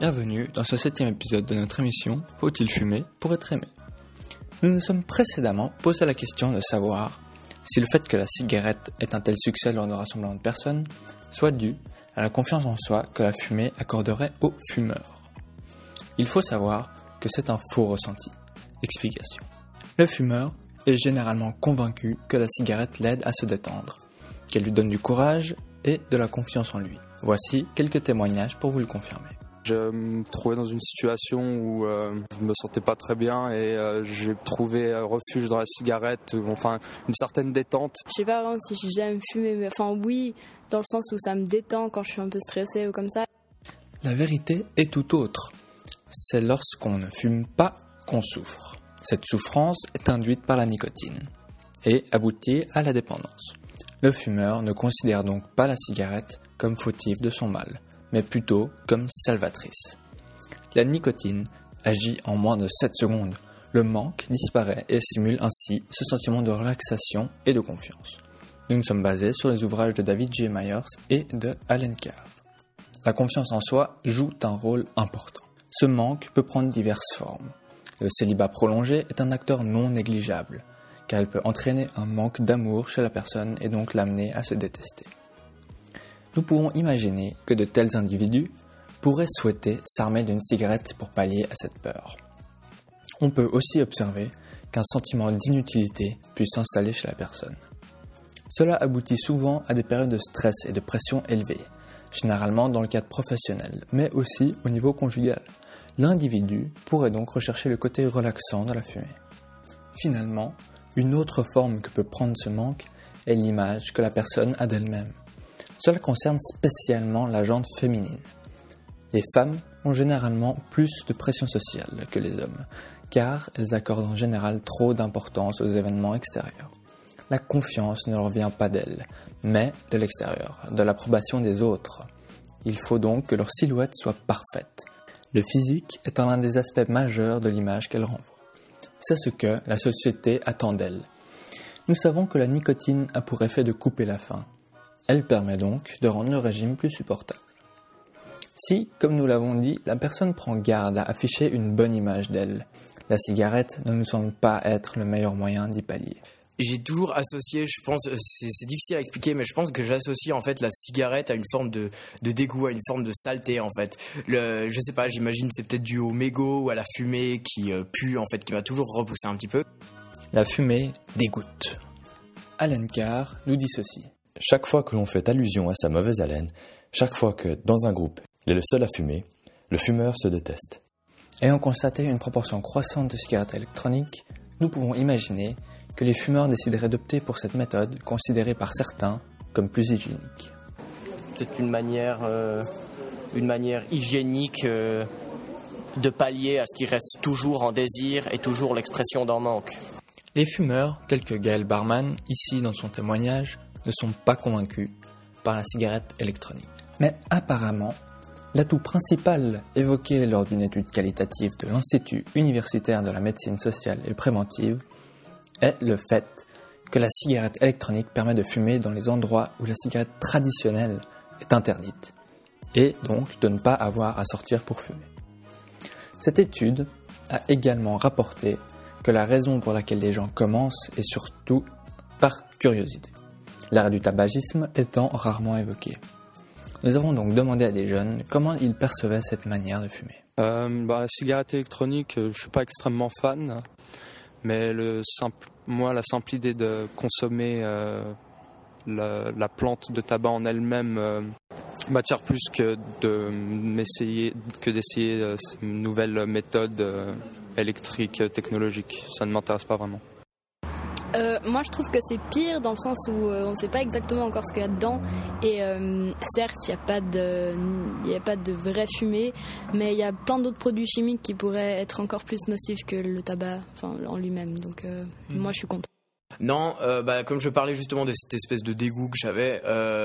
Bienvenue dans ce septième épisode de notre émission Faut-il fumer pour être aimé? Nous nous sommes précédemment posé la question de savoir si le fait que la cigarette ait un tel succès lors de rassemblements de personnes soit dû à la confiance en soi que la fumée accorderait aux fumeurs. Il faut savoir que c'est un faux ressenti. Explication. Le fumeur est généralement convaincu que la cigarette l'aide à se détendre, qu'elle lui donne du courage et de la confiance en lui. Voici quelques témoignages pour vous le confirmer. Je me trouvais dans une situation où euh, je me sentais pas très bien et euh, j'ai trouvé refuge dans la cigarette, enfin une certaine détente. Je sais pas vraiment si j'aime fumer, mais enfin oui, dans le sens où ça me détend quand je suis un peu stressée ou comme ça. La vérité est tout autre. C'est lorsqu'on ne fume pas qu'on souffre. Cette souffrance est induite par la nicotine et aboutit à la dépendance. Le fumeur ne considère donc pas la cigarette comme fautive de son mal mais plutôt comme salvatrice. La nicotine agit en moins de 7 secondes. Le manque disparaît et simule ainsi ce sentiment de relaxation et de confiance. Nous nous sommes basés sur les ouvrages de David J. Myers et de Allen Carr. La confiance en soi joue un rôle important. Ce manque peut prendre diverses formes. Le célibat prolongé est un acteur non négligeable, car elle peut entraîner un manque d'amour chez la personne et donc l'amener à se détester nous pouvons imaginer que de tels individus pourraient souhaiter s'armer d'une cigarette pour pallier à cette peur. On peut aussi observer qu'un sentiment d'inutilité puisse s'installer chez la personne. Cela aboutit souvent à des périodes de stress et de pression élevées, généralement dans le cadre professionnel, mais aussi au niveau conjugal. L'individu pourrait donc rechercher le côté relaxant de la fumée. Finalement, une autre forme que peut prendre ce manque est l'image que la personne a d'elle-même. Cela concerne spécialement la jante féminine. Les femmes ont généralement plus de pression sociale que les hommes, car elles accordent en général trop d'importance aux événements extérieurs. La confiance ne leur vient pas d'elles, mais de l'extérieur, de l'approbation des autres. Il faut donc que leur silhouette soit parfaite. Le physique est un des aspects majeurs de l'image qu'elle renvoie. C'est ce que la société attend d'elle. Nous savons que la nicotine a pour effet de couper la faim, elle permet donc de rendre le régime plus supportable. Si, comme nous l'avons dit, la personne prend garde à afficher une bonne image d'elle, la cigarette ne nous semble pas être le meilleur moyen d'y pallier. J'ai toujours associé, je pense, c'est difficile à expliquer, mais je pense que j'associe en fait la cigarette à une forme de, dégoût, à une forme de saleté en fait. Le, je sais pas, j'imagine c'est peut-être dû au mégot ou à la fumée qui euh, pue en fait, qui m'a toujours repoussé un petit peu. La fumée dégoûte. Alan Carr nous dit ceci. Chaque fois que l'on fait allusion à sa mauvaise haleine, chaque fois que, dans un groupe, il est le seul à fumer, le fumeur se déteste. Ayant constaté une proportion croissante de cigarettes électroniques, nous pouvons imaginer que les fumeurs décideraient d'opter pour cette méthode considérée par certains comme plus hygiénique. C'est une manière, euh, une manière hygiénique euh, de pallier à ce qui reste toujours en désir et toujours l'expression d'un manque. Les fumeurs, tels que Gaël Barman, ici dans son témoignage, ne sont pas convaincus par la cigarette électronique. Mais apparemment, l'atout principal évoqué lors d'une étude qualitative de l'Institut universitaire de la médecine sociale et préventive est le fait que la cigarette électronique permet de fumer dans les endroits où la cigarette traditionnelle est interdite, et donc de ne pas avoir à sortir pour fumer. Cette étude a également rapporté que la raison pour laquelle les gens commencent est surtout par curiosité l'arrêt du tabagisme étant rarement évoqué. Nous avons donc demandé à des jeunes comment ils percevaient cette manière de fumer. Euh, bah, la cigarette électronique, euh, je suis pas extrêmement fan, mais le simple, moi, la simple idée de consommer euh, la, plante de tabac en elle-même m'attire plus que de m'essayer, que d'essayer une nouvelle méthode électrique technologique. Ça ne m'intéresse pas vraiment. Euh, moi, je trouve que c'est pire dans le sens où euh, on ne sait pas exactement encore ce qu'il y a dedans. Et euh, certes, il n'y a, pas de, a pas de vraie fumée, mais il y a plein d'autres produits chimiques qui pourraient être encore plus nocifs que le tabac en lui-même. Donc, mhm. moi, je suis contre. Non, bah, comme je parlais justement de cette espèce de dégoût que j'avais,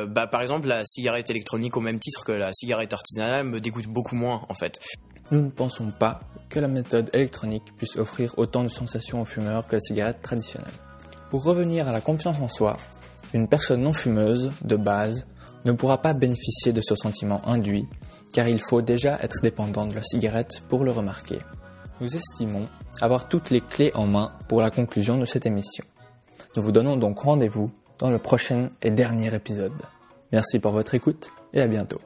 bah, par exemple, la cigarette électronique, au même titre que la cigarette artisanale, me dégoûte beaucoup moins en fait. nous ne pensons pas que la méthode électronique puisse offrir autant de sensations aux fumeurs que la cigarette traditionnelle. Pour revenir à la confiance en soi, une personne non fumeuse, de base, ne pourra pas bénéficier de ce sentiment induit, car il faut déjà être dépendant de la cigarette pour le remarquer. Nous estimons avoir toutes les clés en main pour la conclusion de cette émission. Nous vous donnons donc rendez-vous dans le prochain et dernier épisode. Merci pour votre écoute et à bientôt.